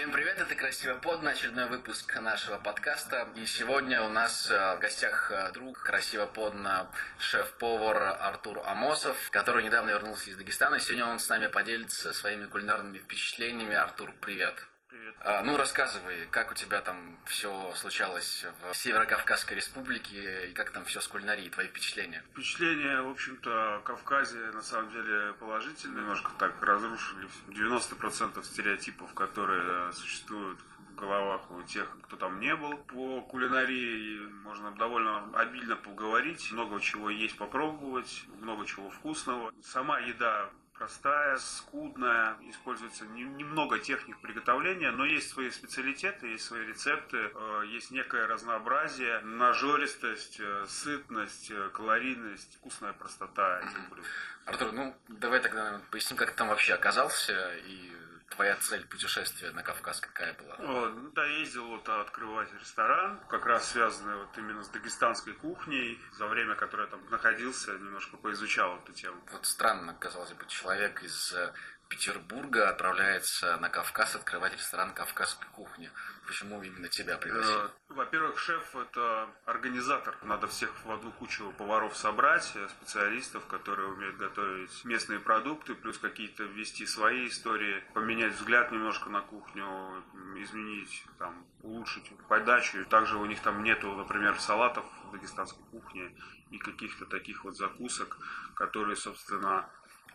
Всем привет, это Красиво Под, очередной выпуск нашего подкаста. И сегодня у нас э, в гостях э, друг Красиво Подно, шеф-повар Артур Амосов, который недавно вернулся из Дагестана. Сегодня он с нами поделится своими кулинарными впечатлениями. Артур, привет. Привет. А, ну, рассказывай, как у тебя там все случалось в Северо-Кавказской республике и как там все с кулинарией, твои впечатления? Впечатления, в общем-то, о Кавказе на самом деле положительные. Немножко так разрушили 90% стереотипов, которые существуют в головах у тех, кто там не был. По кулинарии можно довольно обильно поговорить, много чего есть попробовать, много чего вкусного. Сама еда простая, скудная, используется немного техник приготовления, но есть свои специалитеты, есть свои рецепты, э, есть некое разнообразие, нажористость, э, сытность, э, калорийность, вкусная простота этих блюд. Артур, ну давай тогда поясним, как ты там вообще оказался и твоя цель путешествия на Кавказ какая была? Вот, ну, да, ездил вот открывать ресторан, как раз связанный вот именно с дагестанской кухней. За время, которое я там находился, немножко поизучал эту тему. Вот странно, казалось бы, человек из э, Петербурга отправляется на Кавказ открывать ресторан кавказской кухни. Почему именно тебя пригласили? Э, во-первых, шеф – это организатор. Надо всех в одну кучу поваров собрать, э, специалистов, которые умеют готовить местные продукты, плюс какие-то ввести свои истории, поменять взгляд немножко на кухню, изменить, там, улучшить подачу. Также у них там нету, например, салатов в дагестанской кухне и каких-то таких вот закусок, которые, собственно,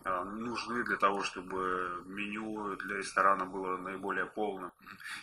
нужны для того, чтобы меню для ресторана было наиболее полным.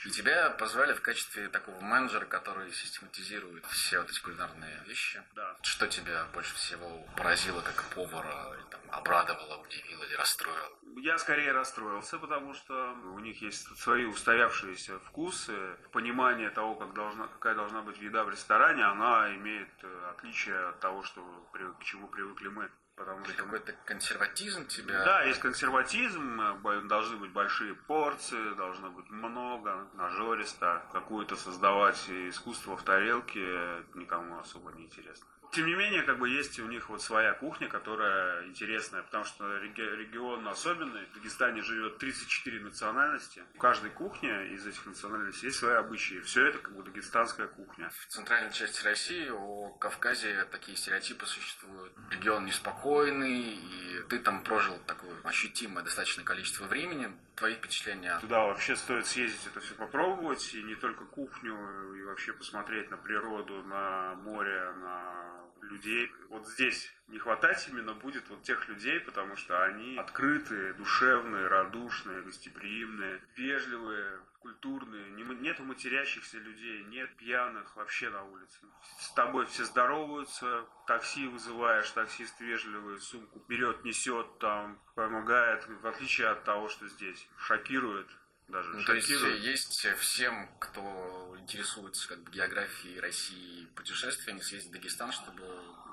И тебя позвали в качестве такого менеджера, который систематизирует все вот эти кулинарные вещи. Да. Что тебя больше всего поразило как повара, или, там, обрадовало, удивило или расстроило? Я скорее расстроился, потому что у них есть свои устоявшиеся вкусы, понимание того, как должна, какая должна быть еда в ресторане, она имеет э, отличие от того, что, к чему привыкли мы. Потому что какой-то консерватизм тебя. Да, есть консерватизм, э, должны быть большие порции, должно быть много, нажористо. Какую-то создавать искусство в тарелке никому особо не интересно. Тем не менее, как бы есть у них вот своя кухня, которая интересная, потому что регион особенный. В Дагестане живет 34 национальности. У каждой кухни из этих национальностей есть свои обычаи. Все это как бы дагестанская кухня. В центральной части России, о Кавказе такие стереотипы существуют. Регион неспокойный, и ты там прожил такое ощутимое достаточное количество времени. Твои впечатления? Туда вообще стоит съездить, это все попробовать, и не только кухню, и вообще посмотреть на природу, на море, на людей. Вот здесь не хватать именно будет вот тех людей, потому что они открытые, душевные, радушные, гостеприимные, вежливые, культурные, нету матерящихся людей, нет пьяных вообще на улице. С тобой все здороваются, такси вызываешь, таксист вежливый, сумку берет, несет, там, помогает, в отличие от того, что здесь. Шокирует даже. Ну, то есть есть всем, кто интересуется как бы географией России, путешествиями, съездить в Дагестан, чтобы...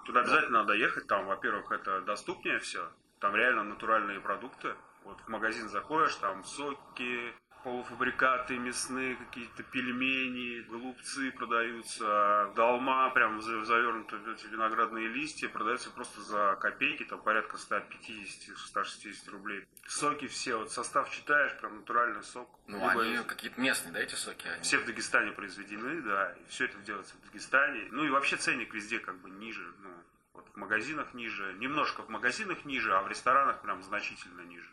Туда обязательно надо ехать, там, во-первых, это доступнее все, там реально натуральные продукты. Вот в магазин заходишь, там соки, полуфабрикаты мясные, какие-то пельмени, голубцы продаются, долма прям завернуты в эти виноградные листья, продаются просто за копейки, там порядка 150-160 рублей. Соки все, вот состав читаешь, прям натуральный сок. Ну, Либо они какие-то местные, да, эти соки? Они? Все в Дагестане произведены, да, и все это делается в Дагестане. Ну и вообще ценник везде как бы ниже, ну, вот в магазинах ниже, немножко в магазинах ниже, а в ресторанах прям значительно ниже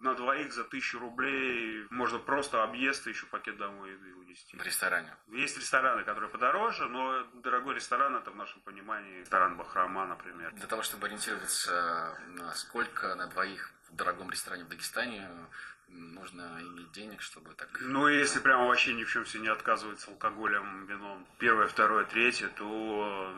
на двоих за тысячу рублей можно просто объезд и еще пакет домой унести. В ресторане? Есть рестораны, которые подороже, но дорогой ресторан это в нашем понимании ресторан Бахрама, например. Для того, чтобы ориентироваться, на сколько на двоих в дорогом ресторане в Дагестане нужно иметь денег, чтобы так... Ну, если прямо вообще ни в чем себе не отказывается алкоголем, вином, первое, второе, третье, то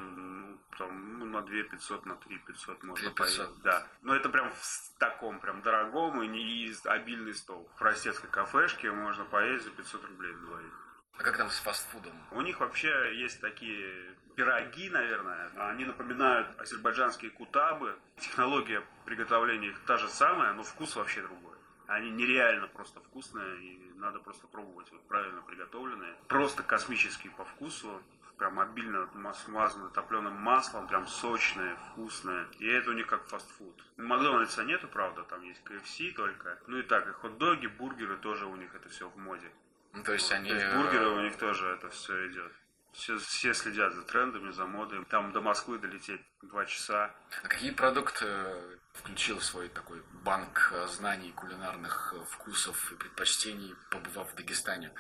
там, ну, на 2 500, на 3 500 можно 3 500. поесть. Да. Но это прям в таком прям дорогом и не обильный стол. В простецкой кафешке можно поесть за 500 рублей двоих. А как там с фастфудом? У них вообще есть такие пироги, наверное. Они напоминают азербайджанские кутабы. Технология приготовления их та же самая, но вкус вообще другой. Они нереально просто вкусные, и надо просто пробовать вот правильно приготовленные. Просто космические по вкусу прям обильно смазано топленым маслом, прям сочное, вкусное. И это у них как фастфуд. Макдональдса нету, правда, там есть KFC только. Ну и так, и хот-доги, бургеры тоже у них это все в моде. Ну, то есть они... То есть бургеры у них тоже это все идет. Все, все следят за трендами, за модой. Там до Москвы долететь два часа. А какие продукты э, включил в свой такой банк э, знаний, кулинарных э, вкусов и предпочтений, побывав в Дагестане?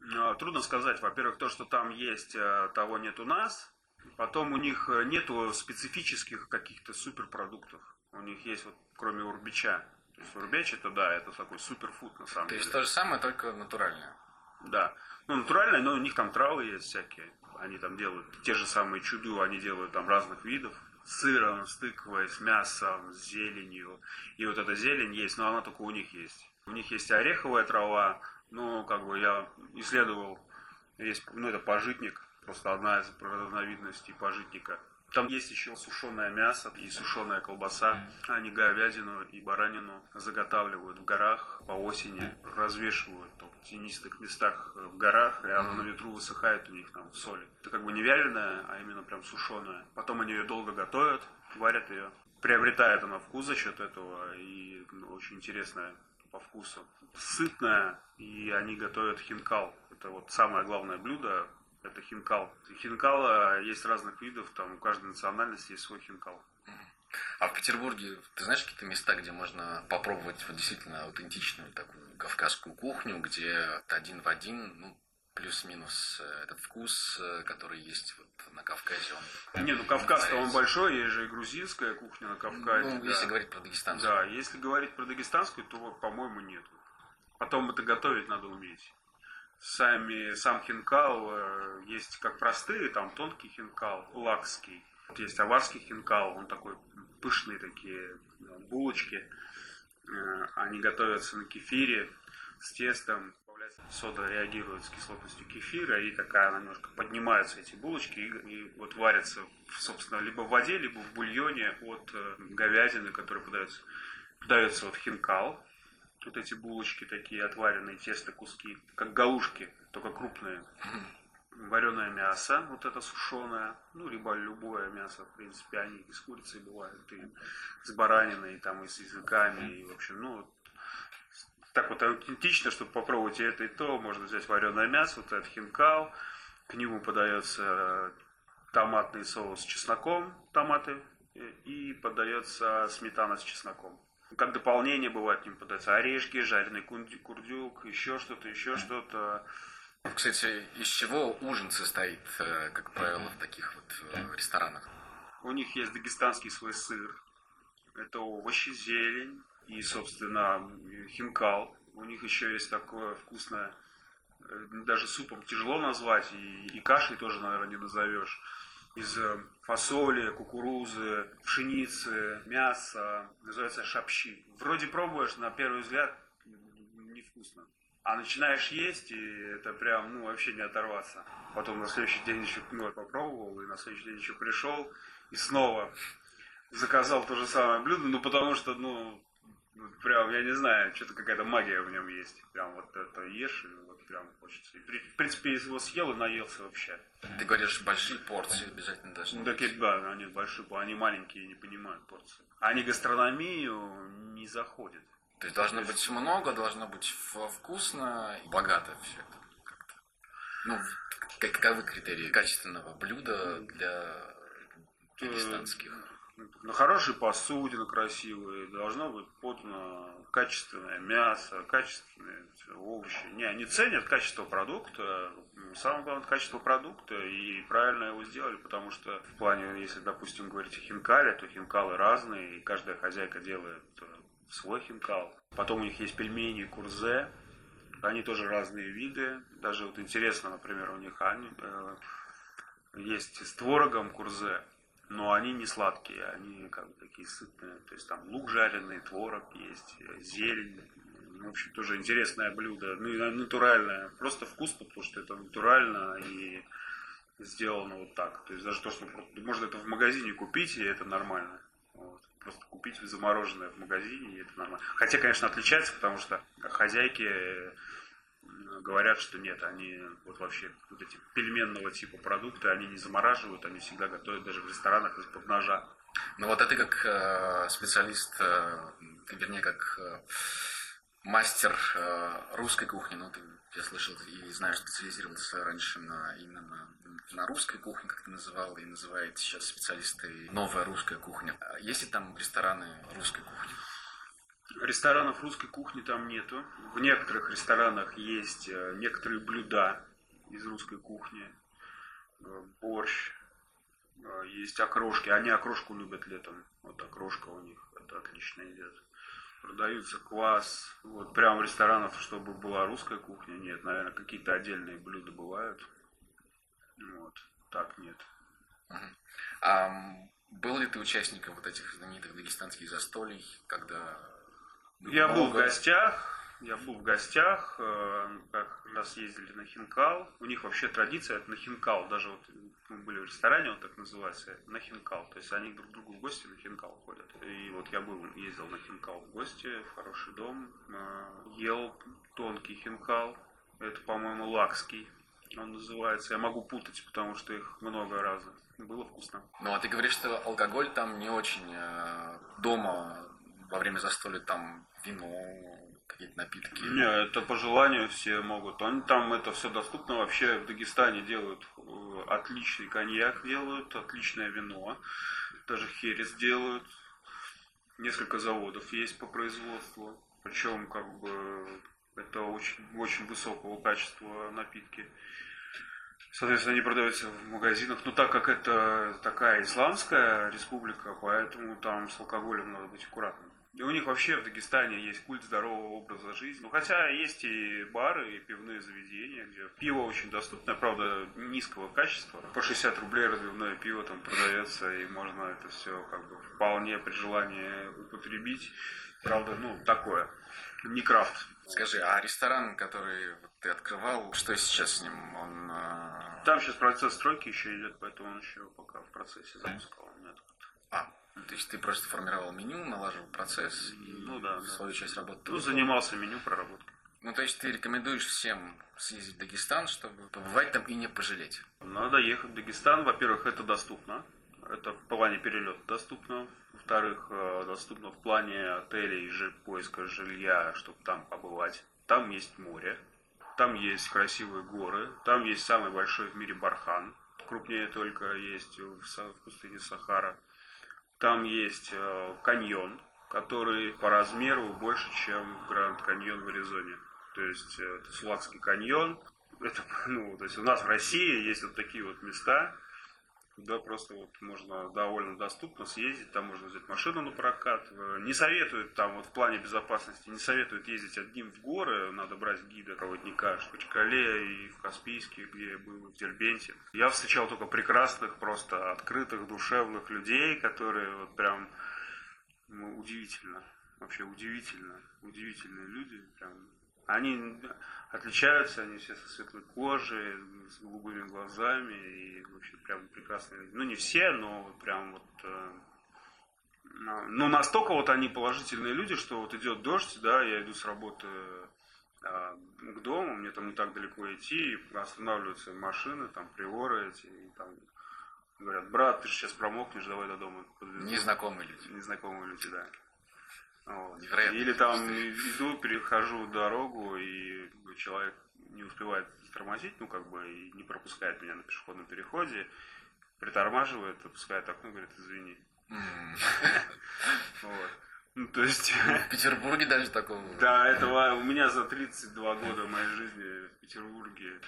Ну, трудно сказать. Во-первых, то, что там есть, того нет у нас. Потом у них нету специфических каких-то суперпродуктов. У них есть вот, кроме урбича. То есть урбеч это да, это такой суперфуд на самом то деле. То есть то же самое, только натуральное. Да. Ну, натуральное, но у них там травы есть всякие. Они там делают те же самые чуду, они делают там разных видов. С сыром, с тыквой, с мясом, с зеленью. И вот эта зелень есть, но она только у них есть. У них есть ореховая трава, ну, как бы я исследовал, есть, ну, это пожитник, просто одна из разновидностей пожитника. Там есть еще сушеное мясо и сушеная колбаса. Они говядину и баранину заготавливают в горах по осени, развешивают в тенистых местах в горах, и она на ветру высыхает у них там в соли. Это как бы не вяленая, а именно прям сушеная. Потом они ее долго готовят, варят ее. Приобретает она вкус за счет этого, и ну, очень интересная по вкусу. Сытная, и они готовят хинкал. Это вот самое главное блюдо это хинкал. Хинкала есть разных видов, там у каждой национальности есть свой хинкал. А в Петербурге ты знаешь какие-то места, где можно попробовать вот действительно аутентичную такую кавказскую кухню, где один в один, ну, плюс-минус э, этот вкус, э, который есть вот на Кавказе. Он не, ну Кавказ-то он большой, есть же и грузинская кухня на Кавказе. Ну, да. если говорить про дагестанскую. Да, если говорить про дагестанскую, то, по-моему, нет. Потом это готовить надо уметь сами, сам хинкал э, есть как простые, там тонкий хинкал, лакский. Вот есть аварский хинкал, он такой пышные такие булочки. Э, они готовятся на кефире с тестом. Сода реагирует с кислотностью кефира, и такая она немножко поднимаются эти булочки, и, и вот варятся, собственно, либо в воде, либо в бульоне от э, говядины, который подается. Подается вот хинкал, вот эти булочки такие, отваренные тесто куски, как галушки, только крупные. Вареное мясо, вот это сушеное, ну, либо любое мясо, в принципе, они из курицы бывают, и с бараниной, и там, и с языками, и, в общем, ну, так вот аутентично, чтобы попробовать и это, и то, можно взять вареное мясо, вот этот хинкал, к нему подается томатный соус с чесноком, томаты, и подается сметана с чесноком. Как дополнение бывает к ним подается орешки, жареный курдюк, еще что-то, еще что-то. Кстати, из чего ужин состоит, э, как правило, в таких вот э, ресторанах? У них есть дагестанский свой сыр. Это овощи, зелень и, собственно, хинкал. У них еще есть такое вкусное, э, даже супом тяжело назвать, и, и кашей тоже, наверное, не назовешь из э, фасоли, кукурузы, пшеницы, мяса, называется шапщи. Вроде пробуешь, на первый взгляд невкусно. А начинаешь есть, и это прям, ну, вообще не оторваться. Потом на следующий день еще ну, попробовал, и на следующий день еще пришел, и снова заказал то же самое блюдо, ну, потому что, ну, прям, я не знаю, что-то какая-то магия в нем есть. Прям вот это ешь, и вот прям хочется. И, в принципе, его съел и наелся вообще. Ты говоришь, большие порции обязательно должны быть. Да, они большие, они маленькие не понимают порции. Они гастрономию не заходят. То есть должно быть много, должно быть вкусно и богато все это. Как-то. Ну, каковы критерии качественного блюда для дагестанских? На хорошей посуде, на красивой, должно быть подано качественное мясо, качественные овощи. Не, они ценят качество продукта, самое главное качество продукта, и правильно его сделали, потому что в плане, если, допустим, говорить о хинкале, то хинкалы разные, и каждая хозяйка делает э, свой хинкал. Потом у них есть пельмени курзе, они тоже разные виды. Даже вот интересно, например, у них они, э, есть с творогом курзе но они не сладкие, они как бы такие сытные. То есть там лук жареный, творог есть, зелень. В общем, тоже интересное блюдо. Ну и натуральное. Просто вкусно, потому что это натурально и сделано вот так. То есть даже то, что можно это в магазине купить, и это нормально. Вот. Просто купить замороженное в магазине, и это нормально. Хотя, конечно, отличается, потому что хозяйки говорят, что нет, они вот вообще вот эти пельменного типа продукты, они не замораживают, они всегда готовят даже в ресторанах из-под ножа. Ну вот а ты как э, специалист, э, вернее, как э, мастер э, русской кухни, ну, ты, я слышал и знаю, что специализировался раньше на, именно на, на русской кухне, как ты называл, и называет сейчас специалисты новая русская кухня. А есть ли там рестораны русской кухни? Ресторанов русской кухни там нету. В некоторых ресторанах есть э, некоторые блюда из русской кухни. Э, борщ, э, есть окрошки. Они окрошку любят летом. Вот окрошка у них. Это отлично идет. Продаются квас. Вот прям ресторанов, чтобы была русская кухня, нет. Наверное, какие-то отдельные блюда бывают. Вот. Так нет. А был ли ты участником вот этих знаменитых дагестанских застолий, когда я был в гостях, я был в гостях, э, как раз ездили на Хинкал. У них вообще традиция это на Хинкал. Даже вот мы были в ресторане, он так называется, на Хинкал. То есть они друг к другу в гости на Хинкал ходят. И вот я был, ездил на Хинкал в гости, в хороший дом, э, ел тонкий Хинкал. Это, по-моему, лакский он называется. Я могу путать, потому что их много разных. Было вкусно. Ну, а ты говоришь, что алкоголь там не очень э, дома во время застолья там вино, какие-то напитки? Не, это по желанию все могут. Они там это все доступно. Вообще в Дагестане делают э, отличный коньяк, делают отличное вино. Даже херес делают. Несколько заводов есть по производству. Причем как бы это очень, очень высокого качества напитки. Соответственно, они продаются в магазинах. Но так как это такая исламская республика, поэтому там с алкоголем надо быть аккуратным. И у них вообще в Дагестане есть культ здорового образа жизни. Ну, хотя есть и бары, и пивные заведения, где пиво очень доступное, правда, низкого качества. По 60 рублей разливное пиво там продается, и можно это все как бы вполне при желании употребить. Правда, ну, такое, не крафт. Скажи, а ресторан, который ты открывал, что сейчас с ним? Он, э... Там сейчас процесс стройки еще идет, поэтому он еще пока в процессе запуска. А, то есть ты просто формировал меню, налаживал процесс и ну, да, свою да. часть работы. Ну, занимался меню проработкой. Ну, то есть ты рекомендуешь всем съездить в Дагестан, чтобы побывать там и не пожалеть? Надо ехать в Дагестан. Во-первых, это доступно. Это в плане перелета доступно. Во-вторых, э, доступно в плане отелей и поиска жилья, чтобы там побывать. Там есть море, там есть красивые горы, там есть самый большой в мире бархан. Крупнее только есть в пустыне Сахара. Там есть э, каньон, который по размеру больше, чем Гранд Каньон в Аризоне. То есть э, это Сулакский каньон. Это, ну, то есть у нас в России есть вот такие вот места, да, просто вот можно довольно доступно съездить, там можно взять машину на прокат. Э, не советуют там вот в плане безопасности, не советуют ездить одним в горы, надо брать гида, проводника в Качкале и в Каспийске, где я был, в Дербенте. Я встречал только прекрасных, просто открытых, душевных людей, которые вот прям ну, удивительно, вообще удивительно, удивительные люди, прям они отличаются, они все со светлой кожей, с голубыми глазами и вообще прям прекрасные люди. Ну, не все, но прям вот... Э, ну, настолько вот они положительные люди, что вот идет дождь, да, я иду с работы э, к дому, мне там не так далеко идти, останавливаются машины, там приоры эти, и там говорят, брат, ты же сейчас промокнешь, давай до дома. Незнакомые люди. Незнакомые люди, да. Невероятно. Или там иду, перехожу дорогу, и человек не успевает тормозить, ну, как бы, и не пропускает меня на пешеходном переходе, притормаживает, опускает окно, говорит, извини. Вот. Ну, то есть... Ну, в Петербурге даже такого... Да, этого у меня за 32 года моей жизни в Петербурге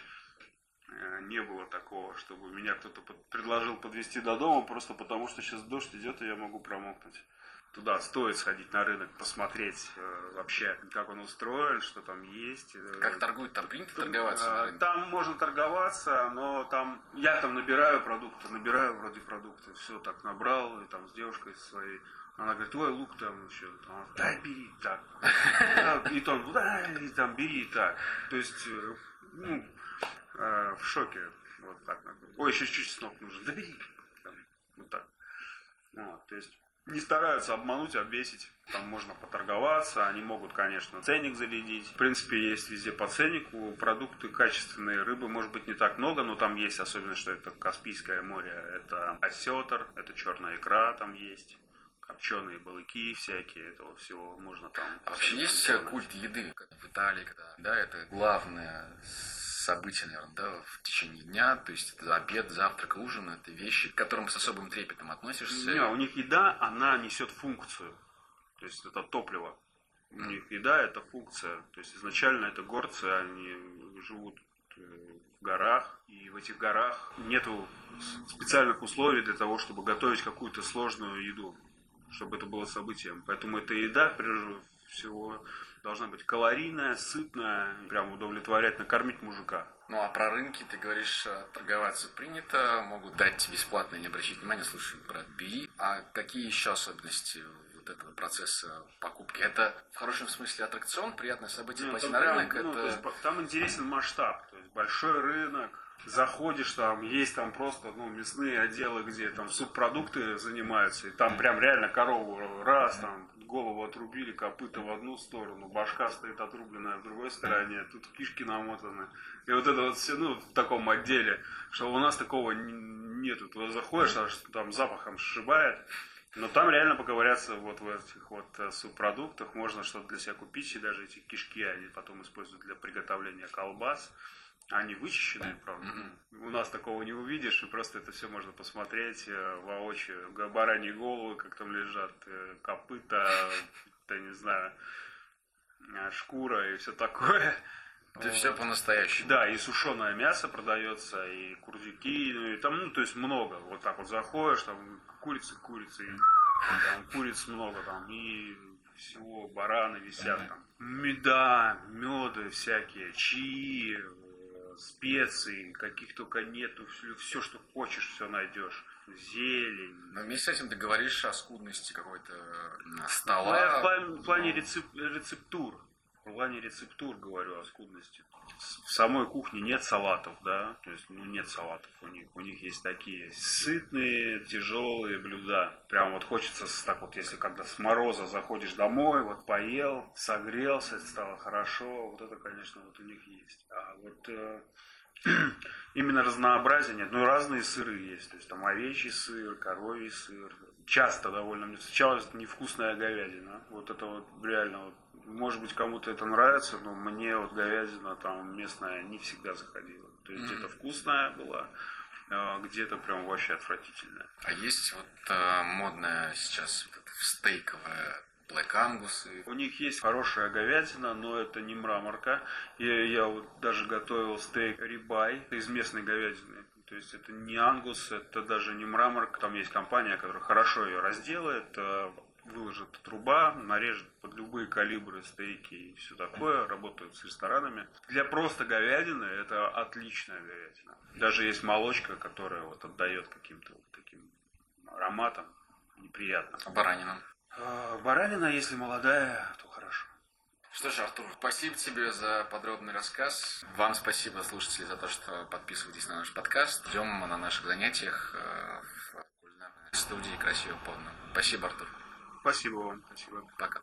э, не было такого, чтобы меня кто-то предложил подвести до дома просто потому, что сейчас дождь идет, и я могу промокнуть туда стоит сходить на рынок, посмотреть э, вообще, как он устроен, что там есть. Э, как торгуют, там принято торговаться? Э, там можно торговаться, но там я там набираю продукты, набираю вроде продукты, все так набрал, и там с девушкой своей. Она говорит, ой, лук там еще, там, да, бери так. И там, да, и там, бери так. То есть, э, ну, э, в шоке. Вот так. Ой, еще чуть чеснок нужен. Да бери. Там, вот так. Вот, то есть, не стараются обмануть, обвесить. Там можно поторговаться, они могут, конечно, ценник зарядить. В принципе, есть везде по ценнику. Продукты качественные, рыбы, может быть, не так много, но там есть особенность, что это Каспийское море. Это осетр, это черная икра там есть копченые балыки всякие, этого всего можно там. А вообще есть культ еды в Италии, когда, да, это главное события, наверное, да, в течение дня, то есть это обед, завтрак, ужин, это вещи, к которым с особым трепетом относишься. Не, у них еда, она несет функцию, то есть это топливо. У них еда это функция, то есть изначально это горцы, они живут э, в горах, и в этих горах нету специальных условий для того, чтобы готовить какую-то сложную еду, чтобы это было событием. Поэтому эта еда, прежде всего, должна быть калорийная, сытная, прям удовлетворять, накормить мужика. Ну а про рынки ты говоришь, э, торговаться принято, могут дать бесплатно, не обращать внимания, слушай, брат, бери. А какие еще особенности вот этого процесса покупки? Это в хорошем смысле аттракцион, приятное событие ну, пойти на рынок? Ну, это... есть, там интересен масштаб, то есть большой рынок, заходишь, там есть там просто ну, мясные отделы, где там субпродукты занимаются, и там прям реально корову раз, там голову отрубили, копыта в одну сторону, башка стоит отрубленная в другой стороне, тут кишки намотаны. И вот это вот все, ну, в таком отделе, что у нас такого нету. Туда заходишь, аж там запахом сшибает. Но там реально поговорятся вот в этих вот э, субпродуктах, можно что-то для себя купить, и даже эти кишки они потом используют для приготовления колбас. Они вычищенные, правда. У нас такого не увидишь, и просто это все можно посмотреть э, воочию. Бараньи головы, как там лежат, э, копыта, я не знаю, шкура и все такое. Это все по-настоящему. Да, и сушеное мясо продается, и курдюки, ну, и там, ну, то есть много. Вот так вот заходишь, там курицы, курицы, там куриц много, там, и всего бараны висят там. Меда, меды всякие, чаи, специй, каких только нету, все, все, что хочешь, все найдешь. Зелень. Но вместе с этим ты говоришь о скудности какой-то стола. В, в плане рецеп, рецептур. В плане рецептур говорю о скудности. В самой кухне нет салатов, да, то есть ну, нет салатов у них. У них есть такие сытные, тяжелые блюда. Прям вот хочется так вот, если когда с мороза заходишь домой, вот поел, согрелся, стало хорошо, вот это, конечно, вот у них есть. А вот э, именно разнообразие нет. Ну, разные сыры есть. То есть там овечий сыр, коровий сыр. Часто довольно мне встречалась невкусная говядина. Вот это вот реально вот может быть, кому-то это нравится, но мне вот говядина там местная не всегда заходила. То есть mm-hmm. где-то вкусная была, а где-то прям вообще отвратительная. А есть вот а, модная сейчас вот стейковая Black Angus. У них есть хорошая говядина, но это не мраморка. Я, я вот даже готовил стейк рибай из местной говядины. То есть это не ангус, это даже не мраморка. Там есть компания, которая хорошо ее разделает, а выложит труба, нарежет под любые калибры стейки и все такое, работают с ресторанами. Для просто говядины это отличная говядина. Даже есть молочка, которая вот отдает каким-то вот таким ароматом неприятно. А баранина? А, баранина, если молодая, то хорошо. Что ж, Артур, спасибо тебе за подробный рассказ. Вам спасибо, слушатели, за то, что подписываетесь на наш подкаст. Ждем на наших занятиях э, в кулинарной студии «Красиво подно». Спасибо, Артур. Спасибо вам. Спасибо. Пока.